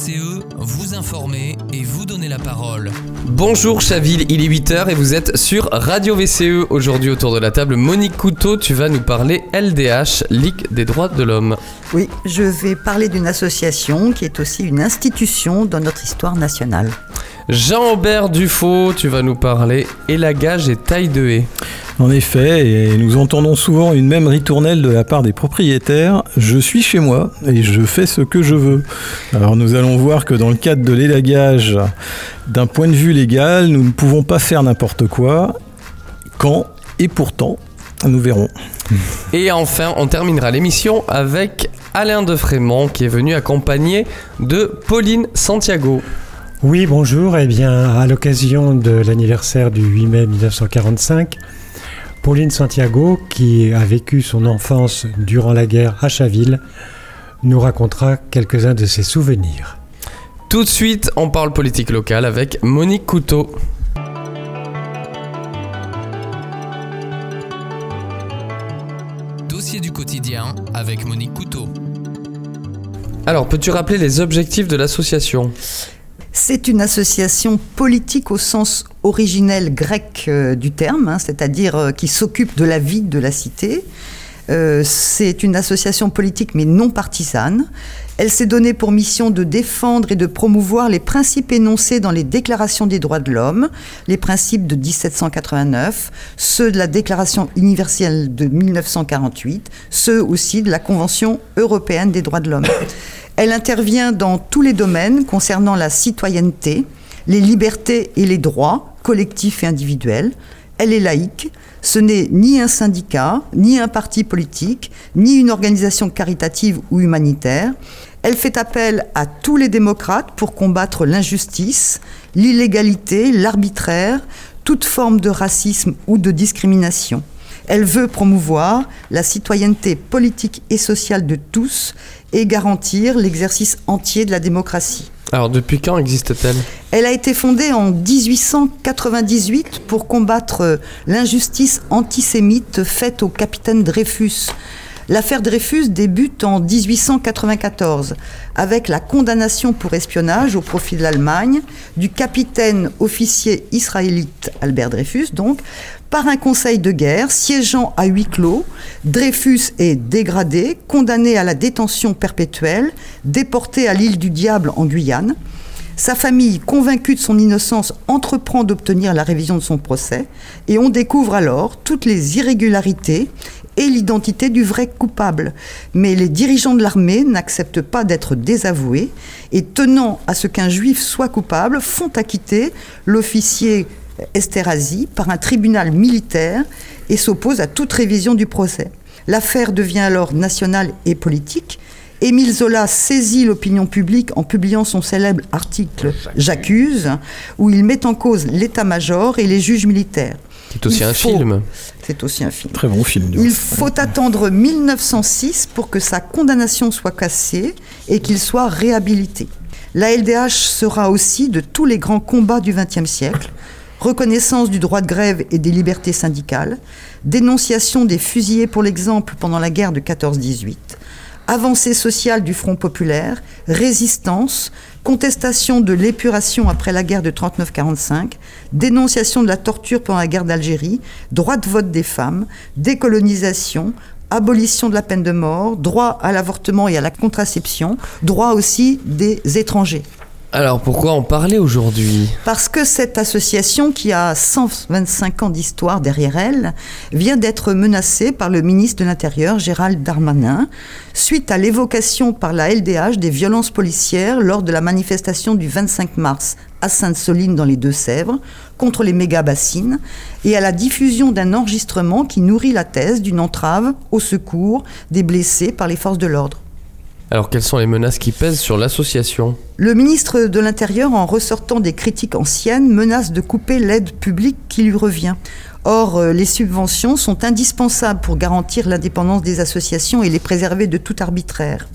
VCE, vous informer et vous donner la parole. Bonjour Chaville, il est 8h et vous êtes sur Radio VCE. Aujourd'hui autour de la table, Monique Couteau, tu vas nous parler LDH, Ligue des droits de l'homme. Oui, je vais parler d'une association qui est aussi une institution dans notre histoire nationale. Jean-Aubert Dufaux, tu vas nous parler élagage et taille de haie. En effet, et nous entendons souvent une même ritournelle de la part des propriétaires, je suis chez moi et je fais ce que je veux. Alors nous allons voir que dans le cadre de l'élagage, d'un point de vue légal, nous ne pouvons pas faire n'importe quoi, quand et pourtant, nous verrons. Et enfin, on terminera l'émission avec Alain de Frémont qui est venu accompagner de Pauline Santiago. Oui, bonjour. Eh bien, à l'occasion de l'anniversaire du 8 mai 1945, Pauline Santiago, qui a vécu son enfance durant la guerre à Chaville, nous racontera quelques-uns de ses souvenirs. Tout de suite, on parle politique locale avec Monique Couteau. Dossier du quotidien avec Monique Couteau. Alors, peux-tu rappeler les objectifs de l'association? C'est une association politique au sens originel grec euh, du terme, hein, c'est-à-dire euh, qui s'occupe de la vie de la cité. Euh, c'est une association politique mais non partisane. Elle s'est donnée pour mission de défendre et de promouvoir les principes énoncés dans les déclarations des droits de l'homme, les principes de 1789, ceux de la Déclaration universelle de 1948, ceux aussi de la Convention européenne des droits de l'homme. Elle intervient dans tous les domaines concernant la citoyenneté, les libertés et les droits collectifs et individuels. Elle est laïque. Ce n'est ni un syndicat, ni un parti politique, ni une organisation caritative ou humanitaire. Elle fait appel à tous les démocrates pour combattre l'injustice, l'illégalité, l'arbitraire, toute forme de racisme ou de discrimination. Elle veut promouvoir la citoyenneté politique et sociale de tous et garantir l'exercice entier de la démocratie. Alors, depuis quand existe-t-elle? Elle a été fondée en 1898 pour combattre l'injustice antisémite faite au capitaine Dreyfus. L'affaire Dreyfus débute en 1894 avec la condamnation pour espionnage au profit de l'Allemagne du capitaine officier israélite Albert Dreyfus, donc, par un conseil de guerre siégeant à huis clos. Dreyfus est dégradé, condamné à la détention perpétuelle, déporté à l'île du Diable en Guyane. Sa famille, convaincue de son innocence, entreprend d'obtenir la révision de son procès et on découvre alors toutes les irrégularités et l'identité du vrai coupable. Mais les dirigeants de l'armée n'acceptent pas d'être désavoués et tenant à ce qu'un juif soit coupable, font acquitter l'officier Esterhazy par un tribunal militaire et s'opposent à toute révision du procès. L'affaire devient alors nationale et politique. Émile Zola saisit l'opinion publique en publiant son célèbre article J'accuse, où il met en cause l'état-major et les juges militaires. C'est aussi Il un faut- film. C'est aussi un film. Très bon film. Il faut attendre 1906 pour que sa condamnation soit cassée et qu'il soit réhabilité. La LDH sera aussi de tous les grands combats du XXe siècle. Reconnaissance du droit de grève et des libertés syndicales, dénonciation des fusillés pour l'exemple pendant la guerre de 14-18, avancée sociale du Front populaire, résistance, contestation de l'épuration après la guerre de 39-45, dénonciation de la torture pendant la guerre d'Algérie, droit de vote des femmes, décolonisation, abolition de la peine de mort, droit à l'avortement et à la contraception, droit aussi des étrangers. Alors, pourquoi en parler aujourd'hui? Parce que cette association, qui a 125 ans d'histoire derrière elle, vient d'être menacée par le ministre de l'Intérieur, Gérald Darmanin, suite à l'évocation par la LDH des violences policières lors de la manifestation du 25 mars à Sainte-Soline dans les Deux-Sèvres contre les méga-bassines et à la diffusion d'un enregistrement qui nourrit la thèse d'une entrave au secours des blessés par les forces de l'ordre. Alors, quelles sont les menaces qui pèsent sur l'association Le ministre de l'Intérieur, en ressortant des critiques anciennes, menace de couper l'aide publique qui lui revient. Or, euh, les subventions sont indispensables pour garantir l'indépendance des associations et les préserver de tout arbitraire.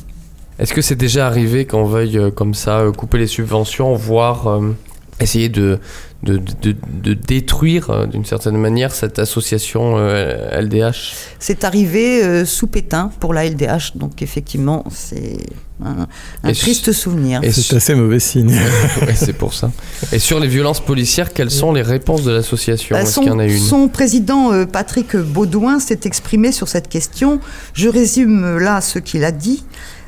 Est-ce que c'est déjà arrivé qu'on veuille, euh, comme ça, euh, couper les subventions, voire euh, essayer de, de, de- de détruire euh, d'une certaine manière cette association euh, LDH C'est arrivé euh, sous Pétain pour la LDH, donc effectivement, c'est un, triste souvenir. et C'est assez mauvais signe. Ouais, c'est pour ça. Et sur les violences policières, quelles sont les réponses de l'association? Euh, a une? son président euh, Patrick Baudouin s'est exprimé sur cette question. Je résume euh, là ce qu'il a dit.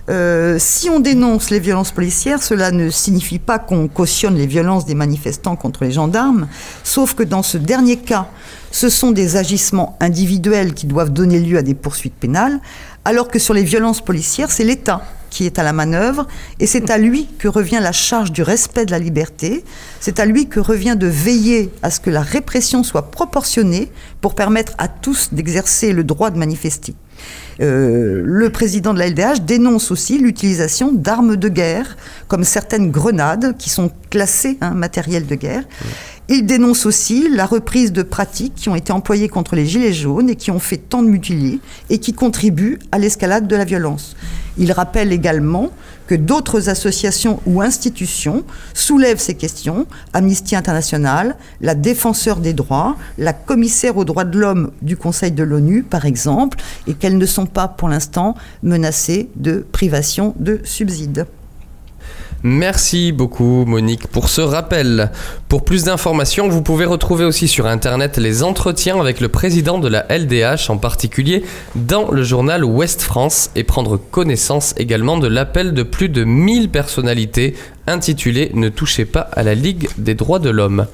Euh, si on dénonce les violences policières, cela ne signifie pas qu'on cautionne les violences des manifestants contre les gendarmes, sauf que dans ce dernier cas, ce sont des agissements individuels qui doivent donner lieu à des poursuites pénales, alors que sur les violences policières, c'est l'État qui est à la manœuvre, et c'est à lui que revient la charge du respect de la liberté, c'est à lui que revient de veiller à ce que la répression soit proportionnée pour permettre à tous d'exercer le droit de manifester. Euh, le président de la LDH dénonce aussi l'utilisation d'armes de guerre, comme certaines grenades qui sont classées hein, matériel de guerre. Il dénonce aussi la reprise de pratiques qui ont été employées contre les Gilets jaunes et qui ont fait tant de mutilés et qui contribuent à l'escalade de la violence. Il rappelle également que d'autres associations ou institutions soulèvent ces questions, Amnesty International, la Défenseur des droits, la commissaire aux droits de l'homme du Conseil de l'ONU, par exemple, et qu'elles ne sont pas pour l'instant menacées de privation de subsides. Merci beaucoup Monique pour ce rappel. Pour plus d'informations, vous pouvez retrouver aussi sur internet les entretiens avec le président de la LDH en particulier dans le journal Ouest France et prendre connaissance également de l'appel de plus de 1000 personnalités intitulé Ne touchez pas à la Ligue des droits de l'homme.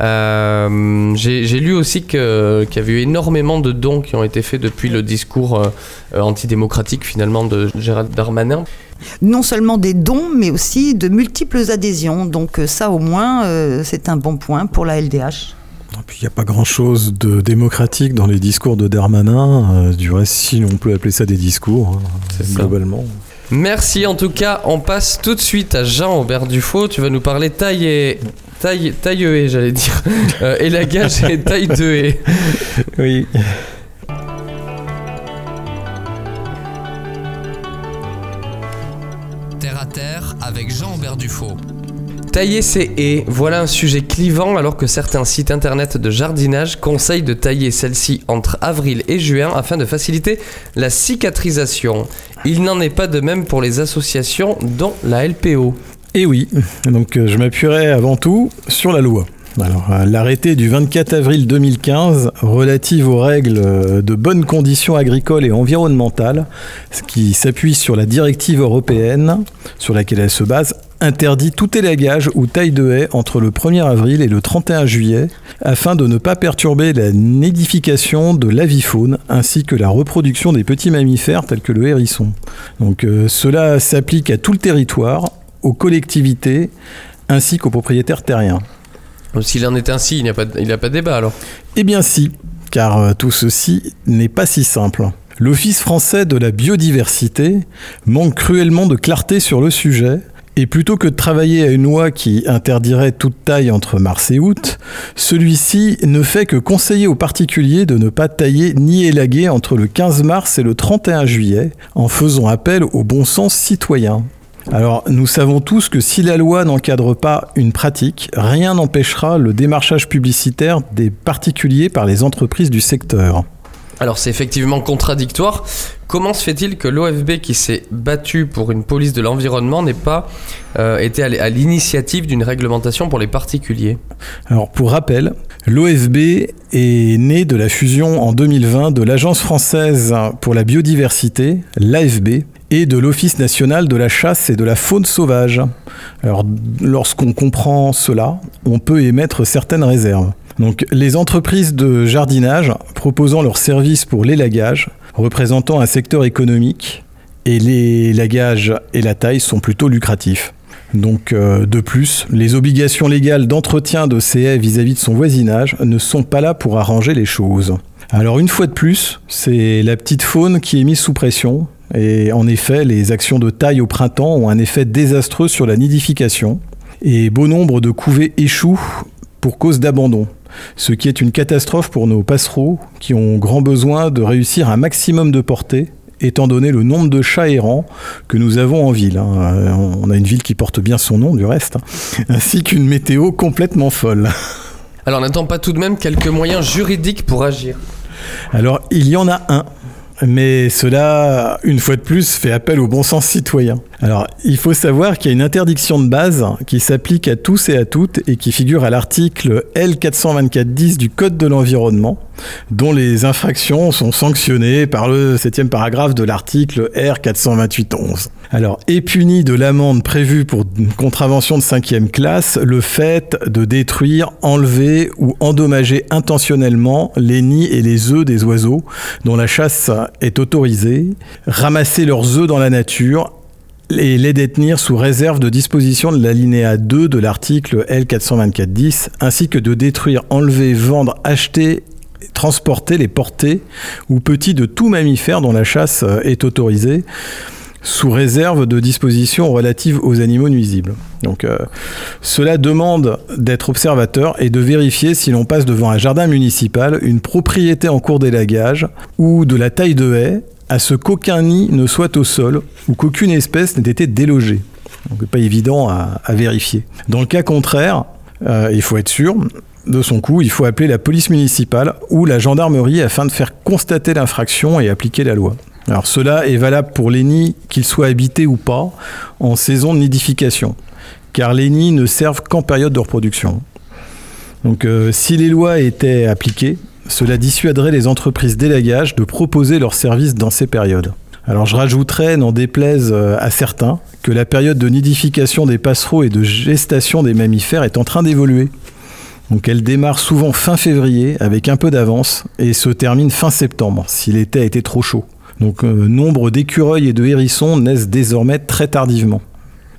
Euh, J'ai lu aussi que- qu'il y avait eu énormément de dons qui ont été faits depuis le discours euh, antidémocratique finalement de Gérald Darmanin. Non seulement des dons, mais aussi de multiples adhésions. Donc euh, ça, au moins, euh, c'est un bon point pour la LDH. Et puis il n'y a pas grand-chose de démocratique dans les discours de Darmanin. Euh, du reste, si on peut appeler ça des discours, hein, ça. globalement. Merci en tout cas, on passe tout de suite à Jean-Aubert Dufaux, tu vas nous parler taille et... Taille, taille et j'allais dire. Euh, et taille de haie. Oui. Terre à terre avec Jean-Aubert Dufaux. Tailler ses haies, voilà un sujet clivant alors que certains sites internet de jardinage conseillent de tailler celles-ci entre avril et juin afin de faciliter la cicatrisation. Il n'en est pas de même pour les associations dont la LPO. Et oui, donc euh, je m'appuierai avant tout sur la loi. Euh, l'arrêté du 24 avril 2015 relative aux règles euh, de bonnes conditions agricoles et environnementales, qui s'appuie sur la directive européenne sur laquelle elle se base, interdit tout élagage ou taille de haie entre le 1er avril et le 31 juillet afin de ne pas perturber la nidification de l'avifaune ainsi que la reproduction des petits mammifères tels que le hérisson. Donc cela s'applique à tout le territoire, aux collectivités ainsi qu'aux propriétaires terriens. S'il en est ainsi, il n'y a, pas de- il n'y a pas de débat alors. Eh bien si, car euh, tout ceci n'est pas si simple. L'Office français de la biodiversité manque cruellement de clarté sur le sujet, et plutôt que de travailler à une loi qui interdirait toute taille entre mars et août, celui-ci ne fait que conseiller aux particuliers de ne pas tailler ni élaguer entre le 15 mars et le 31 juillet, en faisant appel au bon sens citoyen. Alors, nous savons tous que si la loi n'encadre pas une pratique, rien n'empêchera le démarchage publicitaire des particuliers par les entreprises du secteur. Alors c'est effectivement contradictoire. Comment se fait-il que l'OFB qui s'est battu pour une police de l'environnement n'ait pas euh, été à l'initiative d'une réglementation pour les particuliers? Alors, pour rappel, l'OFB est né de la fusion en 2020 de l'Agence française pour la biodiversité, l'AFB, et de l'Office national de la chasse et de la faune sauvage. Alors, lorsqu'on comprend cela, on peut émettre certaines réserves. Donc, les entreprises de jardinage proposant leurs services pour l'élagage, représentant un secteur économique, et l'élagage et la taille sont plutôt lucratifs. Donc, euh, de plus, les obligations légales d'entretien de ces haies vis-à-vis de son voisinage ne sont pas là pour arranger les choses. Alors, une fois de plus, c'est la petite faune qui est mise sous pression. Et en effet, les actions de taille au printemps ont un effet désastreux sur la nidification. Et bon nombre de couvées échouent pour cause d'abandon. Ce qui est une catastrophe pour nos passereaux qui ont grand besoin de réussir un maximum de portée étant donné le nombre de chats errants que nous avons en ville. hein. Euh, On a une ville qui porte bien son nom du reste, hein, ainsi qu'une météo complètement folle. Alors n'attend pas tout de même quelques moyens juridiques pour agir. Alors, il y en a un. Mais cela, une fois de plus, fait appel au bon sens citoyen. Alors, il faut savoir qu'il y a une interdiction de base qui s'applique à tous et à toutes et qui figure à l'article L424-10 du Code de l'environnement, dont les infractions sont sanctionnées par le septième paragraphe de l'article R428-11. Alors, est puni de l'amende prévue pour une contravention de cinquième classe le fait de détruire, enlever ou endommager intentionnellement les nids et les œufs des oiseaux dont la chasse est autorisée, ramasser leurs œufs dans la nature et les détenir sous réserve de disposition de l'alinéa 2 de l'article L424-10, ainsi que de détruire, enlever, vendre, acheter, transporter, les porter ou petits de tout mammifère dont la chasse euh, est autorisée sous réserve de dispositions relatives aux animaux nuisibles. Donc, euh, cela demande d'être observateur et de vérifier si l'on passe devant un jardin municipal, une propriété en cours d'élagage ou de la taille de haie, à ce qu'aucun nid ne soit au sol ou qu'aucune espèce n'ait été délogée. Donc, pas évident à, vérifier. Dans le cas contraire, euh, il faut être sûr. De son coup, il faut appeler la police municipale ou la gendarmerie afin de faire constater l'infraction et appliquer la loi. Alors cela est valable pour les nids, qu'ils soient habités ou pas, en saison de nidification, car les nids ne servent qu'en période de reproduction. Donc euh, si les lois étaient appliquées, cela dissuaderait les entreprises d'élagage de proposer leurs services dans ces périodes. Alors je rajouterais, n'en déplaise euh, à certains, que la période de nidification des passereaux et de gestation des mammifères est en train d'évoluer. Donc elle démarre souvent fin février avec un peu d'avance et se termine fin septembre si l'été a été trop chaud. Donc euh, nombre d'écureuils et de hérissons naissent désormais très tardivement.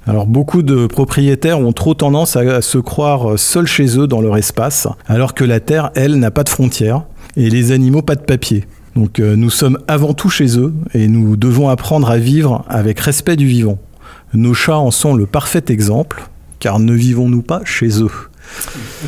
Alors beaucoup de propriétaires ont trop tendance à, se croire seuls chez eux dans leur espace, alors que la Terre, elle, n'a pas de frontières et les animaux pas de papier. Donc euh, nous sommes avant tout chez eux et nous devons apprendre à vivre avec respect du vivant. Nos chats en sont le parfait exemple, car ne vivons-nous pas chez eux?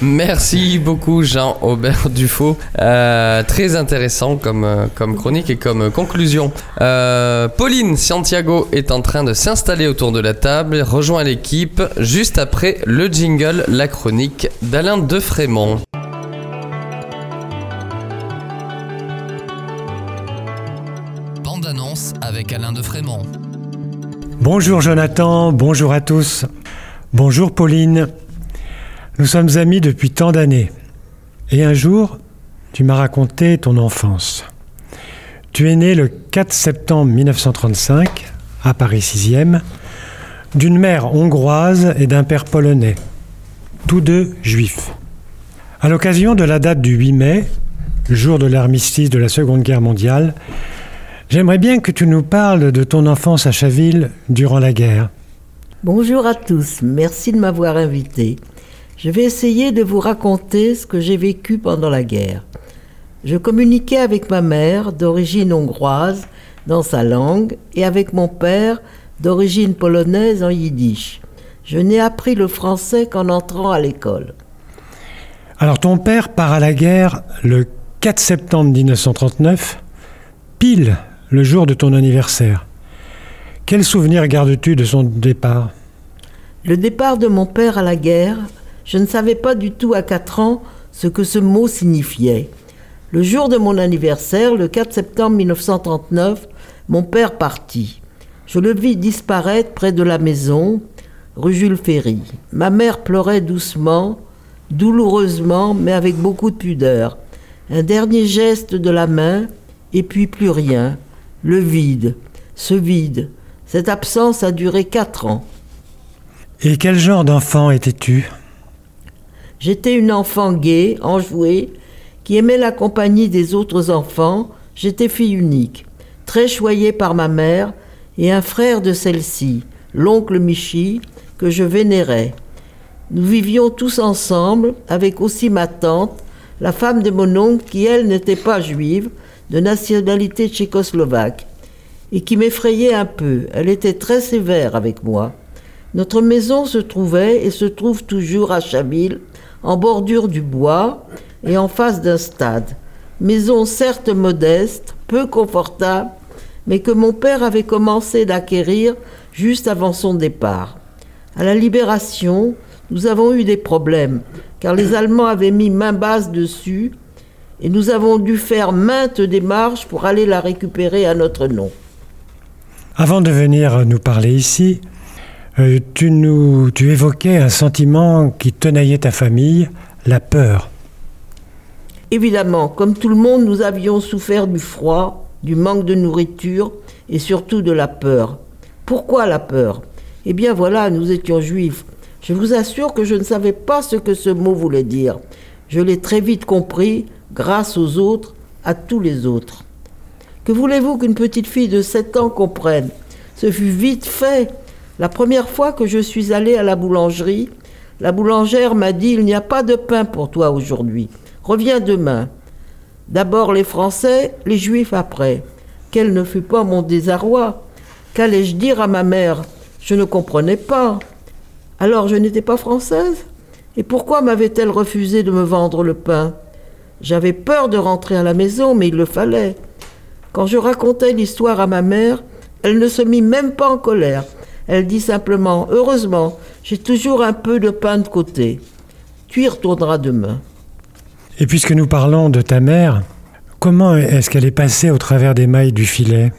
Merci beaucoup Jean-Aubert Dufaux. Euh, très intéressant comme, euh, comme chronique et comme conclusion. Euh, Pauline Santiago est en train de s'installer autour de la table, rejoint l'équipe juste après le jingle, la chronique d'Alain Defrémont. Bande annonce avec Alain Defrémont. Bonjour Jonathan, bonjour à tous. Bonjour Pauline. Nous sommes amis depuis tant d'années. Et un jour, tu m'as raconté ton enfance. Tu es né le 4 septembre 1935, à Paris 6e, d'une mère hongroise et d'un père polonais, tous deux juifs. À l'occasion de la date du 8 mai, jour de l'armistice de la Seconde Guerre mondiale, j'aimerais bien que tu nous parles de ton enfance à Chaville durant la guerre. Bonjour à tous, merci de m'avoir invité. Je vais essayer de vous raconter ce que j'ai vécu pendant la guerre. Je communiquais avec ma mère, d'origine hongroise, dans sa langue, et avec mon père, d'origine polonaise, en yiddish. Je n'ai appris le français qu'en entrant à l'école. Alors ton père part à la guerre le 4 septembre 1939, pile le jour de ton anniversaire. Quel souvenir gardes-tu de son départ? Le départ de mon père à la guerre, je ne savais pas du tout à 4 ans ce que ce mot signifiait. Le jour de mon anniversaire, le 4 septembre 1939, mon père partit. Je le vis disparaître près de la maison, rue Jules Ferry. Ma mère pleurait doucement, douloureusement, mais avec beaucoup de pudeur. Un dernier geste de la main, et puis plus rien. Le vide, ce vide. Cette absence a duré quatre ans. Et quel genre d'enfant étais-tu? J'étais une enfant gaie, enjouée, qui aimait la compagnie des autres enfants. J'étais fille unique, très choyée par ma mère et un frère de celle-ci, l'oncle Michi, que je vénérais. Nous vivions tous ensemble, avec aussi ma tante, la femme de mon oncle, qui elle n'était pas juive, de nationalité tchécoslovaque, et qui m'effrayait un peu. Elle était très sévère avec moi. Notre maison se trouvait et se trouve toujours à Chaville, en bordure du bois et en face d'un stade. Maison certes modeste, peu confortable, mais que mon père avait commencé d'acquérir juste avant son départ. À la libération, nous avons eu des problèmes, car les Allemands avaient mis main basse dessus, et nous avons dû faire maintes démarches pour aller la récupérer à notre nom. Avant de venir nous parler ici, euh, tu, nous, tu évoquais un sentiment qui tenaillait ta famille, la peur. Évidemment, comme tout le monde, nous avions souffert du froid, du manque de nourriture et surtout de la peur. Pourquoi la peur? Eh bien voilà, nous étions juifs. Je vous assure que je ne savais pas ce que ce mot voulait dire. Je l'ai très vite compris grâce aux autres, à tous les autres. Que voulez-vous qu'une petite fille de 7 ans comprenne? Ce fut vite fait. La première fois que je suis allée à la boulangerie, la boulangère m'a dit Il n'y a pas de pain pour toi aujourd'hui. Reviens demain. D'abord les Français, les Juifs après. Quel ne fut pas mon désarroi Qu'allais-je dire à ma mère? Je ne comprenais pas. Alors je n'étais pas française? Et pourquoi m'avait-elle refusé de me vendre le pain? J'avais peur de rentrer à la maison, mais il le fallait. Quand je racontais l'histoire à ma mère, elle ne se mit même pas en colère. Elle dit simplement Heureusement, j'ai toujours un peu de pain de côté. Tu y retourneras demain. Et puisque nous parlons de ta mère, comment est-ce qu'elle est passée au travers des mailles du filet?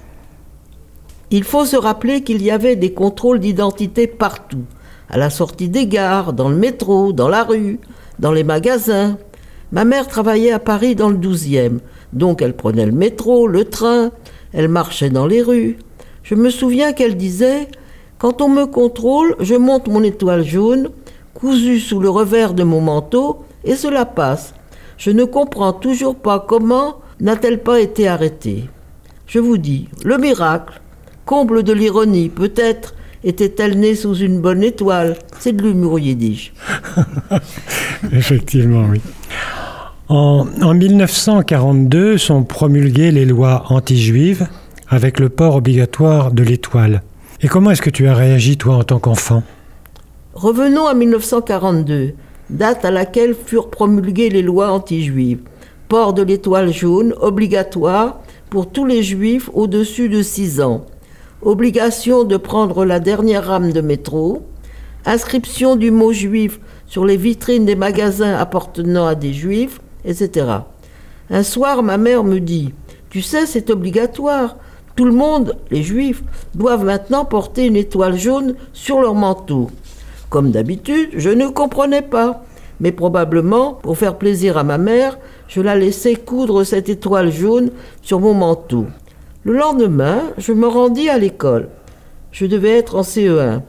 Il faut se rappeler qu'il y avait des contrôles d'identité partout, à la sortie des gares, dans le métro, dans la rue, dans les magasins. Ma mère travaillait à Paris dans le 12e, donc elle prenait le métro, le train, elle marchait dans les rues. Je me souviens qu'elle disait Quand on me contrôle, je monte mon étoile jaune, cousue sous le revers de mon manteau, et cela passe. Je ne comprends toujours pas comment n'a-t-elle pas été arrêtée. Je vous dis, le miracle, comble de l'ironie, peut-être était-elle née sous une bonne étoile. C'est de l'humour yiddish. Effectivement, oui. En, en 1942 sont promulguées les lois anti-juives avec le port obligatoire de l'étoile. Et comment est-ce que tu as réagi, toi, en tant qu'enfant? Revenons à 1942 date à laquelle furent promulguées les lois anti-juives. Port de l'étoile jaune obligatoire pour tous les juifs au-dessus de 6 ans. Obligation de prendre la dernière rame de métro. Inscription du mot juif sur les vitrines des magasins appartenant à des juifs, etc. Un soir, ma mère me dit Tu sais, c'est obligatoire. Tout le monde, les juifs, doivent maintenant porter une étoile jaune sur leur manteau. Comme d'habitude, je ne comprenais pas. Mais probablement, pour faire plaisir à ma mère, je la laissais coudre cette étoile jaune sur mon manteau. Le lendemain, je me rendis à l'école. Je devais être en CE1.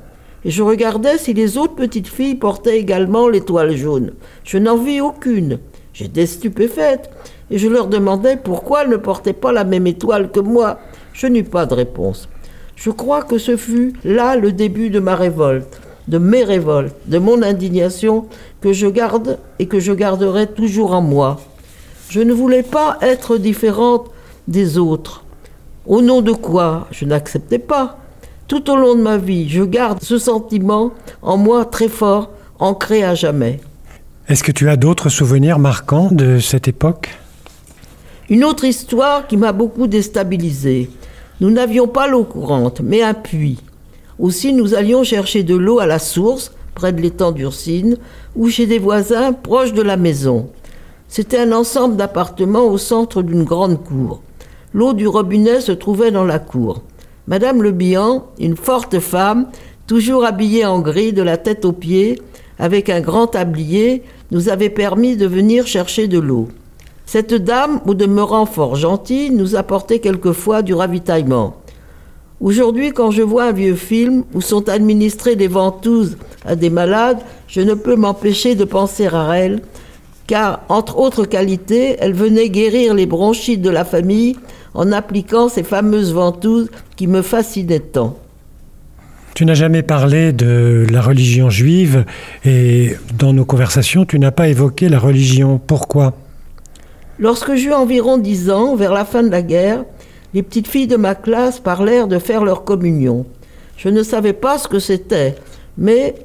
Et je regardais si les autres petites filles portaient également l'étoile jaune. Je n'en vis aucune. J'étais stupéfaite. Et je leur demandais pourquoi elles ne portaient pas la même étoile que moi. Je n'eus pas de réponse. Je crois que ce fut là le début de ma révolte de mes révoltes, de mon indignation que je garde et que je garderai toujours en moi. Je ne voulais pas être différente des autres. Au nom de quoi je n'acceptais pas. Tout au long de ma vie, je garde ce sentiment en moi très fort, ancré à jamais. Est-ce que tu as d'autres souvenirs marquants de cette époque? Une autre histoire qui m'a beaucoup déstabilisée. Nous n'avions pas l'eau courante, mais un puits. Aussi, nous allions chercher de l'eau à la source, près de l'étang d'Ursine, ou chez des voisins proches de la maison. C'était un ensemble d'appartements au centre d'une grande cour. L'eau du robinet se trouvait dans la cour. Madame Le Bihan, une forte femme, toujours habillée en gris de la tête aux pieds, avec un grand tablier, nous avait permis de venir chercher de l'eau. Cette dame, au demeurant fort gentille, nous apportait quelquefois du ravitaillement. Aujourd'hui, quand je vois un vieux film où sont administrées des ventouses à des malades, je ne peux m'empêcher de penser à elle, car, entre autres qualités, elle venait guérir les bronchites de la famille en appliquant ces fameuses ventouses qui me fascinaient tant. Tu n'as jamais parlé de la religion juive et dans nos conversations, tu n'as pas évoqué la religion. Pourquoi? Lorsque j'eus environ dix ans, vers la fin de la guerre, les petites filles de ma classe parlèrent de faire leur communion. Je ne savais pas ce que c'était, mais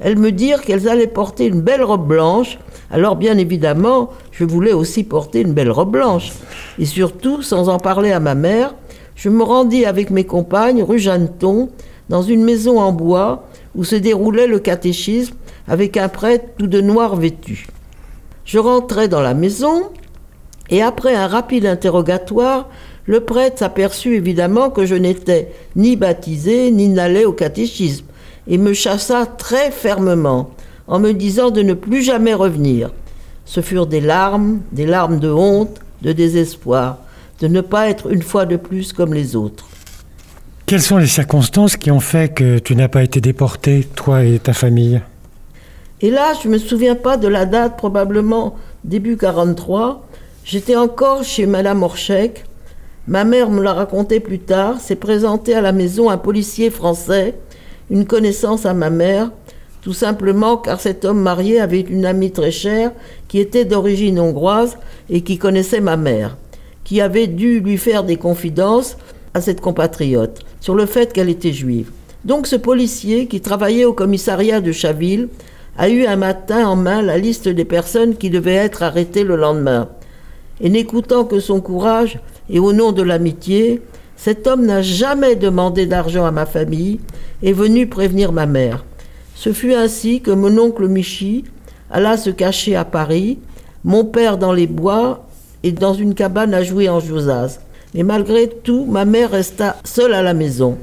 elles me dirent qu'elles allaient porter une belle robe blanche. Alors bien évidemment, je voulais aussi porter une belle robe blanche. Et surtout, sans en parler à ma mère, Je me rendis avec mes compagnes rue Jeanneton, dans une maison en bois où se déroulait le catéchisme avec un prêtre tout de noir vêtu. Je rentrai dans la maison et après un rapide interrogatoire, le prêtre s'aperçut évidemment que je n'étais ni baptisé ni n'allais au catéchisme et me chassa très fermement en me disant de ne plus jamais revenir. Ce furent des larmes, des larmes de honte, de désespoir, de ne pas être une fois de plus comme les autres. Quelles sont les circonstances qui ont fait que tu n'as pas été déporté, toi et ta famille? Et là, je ne me souviens pas de la date, probablement début 43. J'étais encore chez Madame Orchek. Ma mère me l'a raconté plus tard. S'est présenté à la maison un policier français, une connaissance à ma mère, tout simplement car cet homme marié avait une amie très chère qui était d'origine hongroise et qui connaissait ma mère, qui avait dû lui faire des confidences à cette compatriote sur le fait qu'elle était juive. Donc ce policier qui travaillait au commissariat de Chaville a eu un matin en main la liste des personnes qui devaient être arrêtées le lendemain. Et n'écoutant que son courage et au nom de l'amitié, cet homme n'a jamais demandé d'argent à ma famille et est venu prévenir ma mère. Ce fut ainsi que mon oncle Michi alla se cacher à Paris, mon père dans les bois et dans une cabane à jouer en Josas. Mais malgré tout, ma mère resta seule à la maison.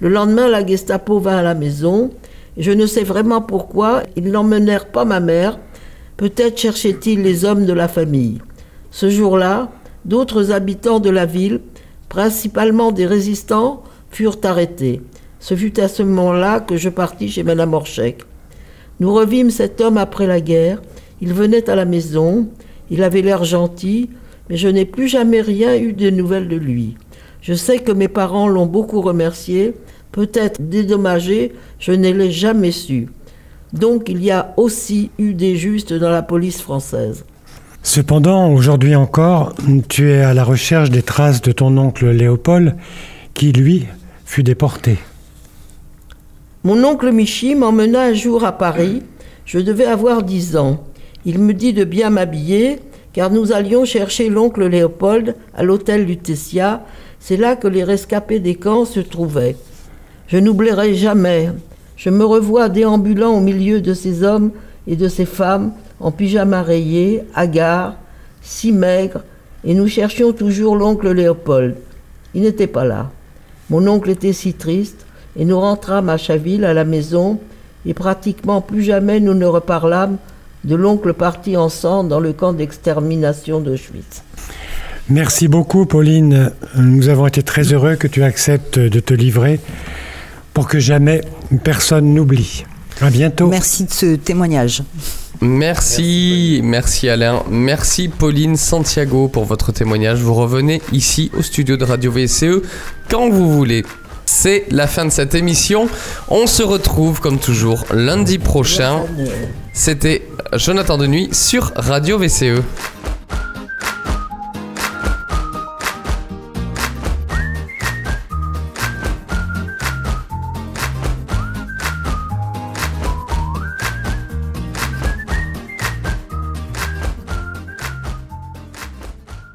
Le lendemain, la Gestapo vint à la maison. Je ne sais vraiment pourquoi, ils n'emmenèrent pas ma mère. Peut-être cherchaient-ils les hommes de la famille. Ce jour-là, d'autres habitants de la ville, principalement des résistants, furent arrêtés. Ce fut à ce moment-là que je partis chez Madame Orchek. Nous revîmes cet homme après la guerre. Il venait à la maison. Il avait l'air gentil, mais je n'ai plus jamais rien eu de nouvelles de lui. Je sais que mes parents l'ont beaucoup remercié, peut-être dédommagé, je ne l'ai jamais su. Donc il y a aussi eu des justes dans la police française. Cependant, aujourd'hui encore, tu es à la recherche des traces de ton oncle Léopold, qui, lui, fut déporté. Mon oncle Michi m'emmena un jour à Paris. Je devais avoir dix ans. Il me dit de bien m'habiller, car nous allions chercher l'oncle Léopold à l'hôtel Lutetia. C'est là que les rescapés des camps se trouvaient. Je n'oublierai jamais. Je me revois déambulant au milieu de ces hommes et de ces femmes en pyjama rayé, hagards, si maigres, et nous cherchions toujours l'oncle Léopold. Il n'était pas là. Mon oncle était si triste, et nous rentrâmes à Chaville, à la maison, et pratiquement plus jamais nous ne reparlâmes de l'oncle parti en sang dans le camp d'extermination d'Auschwitz. Merci beaucoup, Pauline. Nous avons été très heureux que tu acceptes de te livrer pour que jamais personne n'oublie. À bientôt. Merci de ce témoignage. Merci, merci Alain, merci Pauline Santiago pour votre témoignage. Vous revenez ici au studio de Radio VCE quand vous voulez. C'est la fin de cette émission. On se retrouve comme toujours lundi prochain. C'était Jonathan de Nuit sur Radio VCE.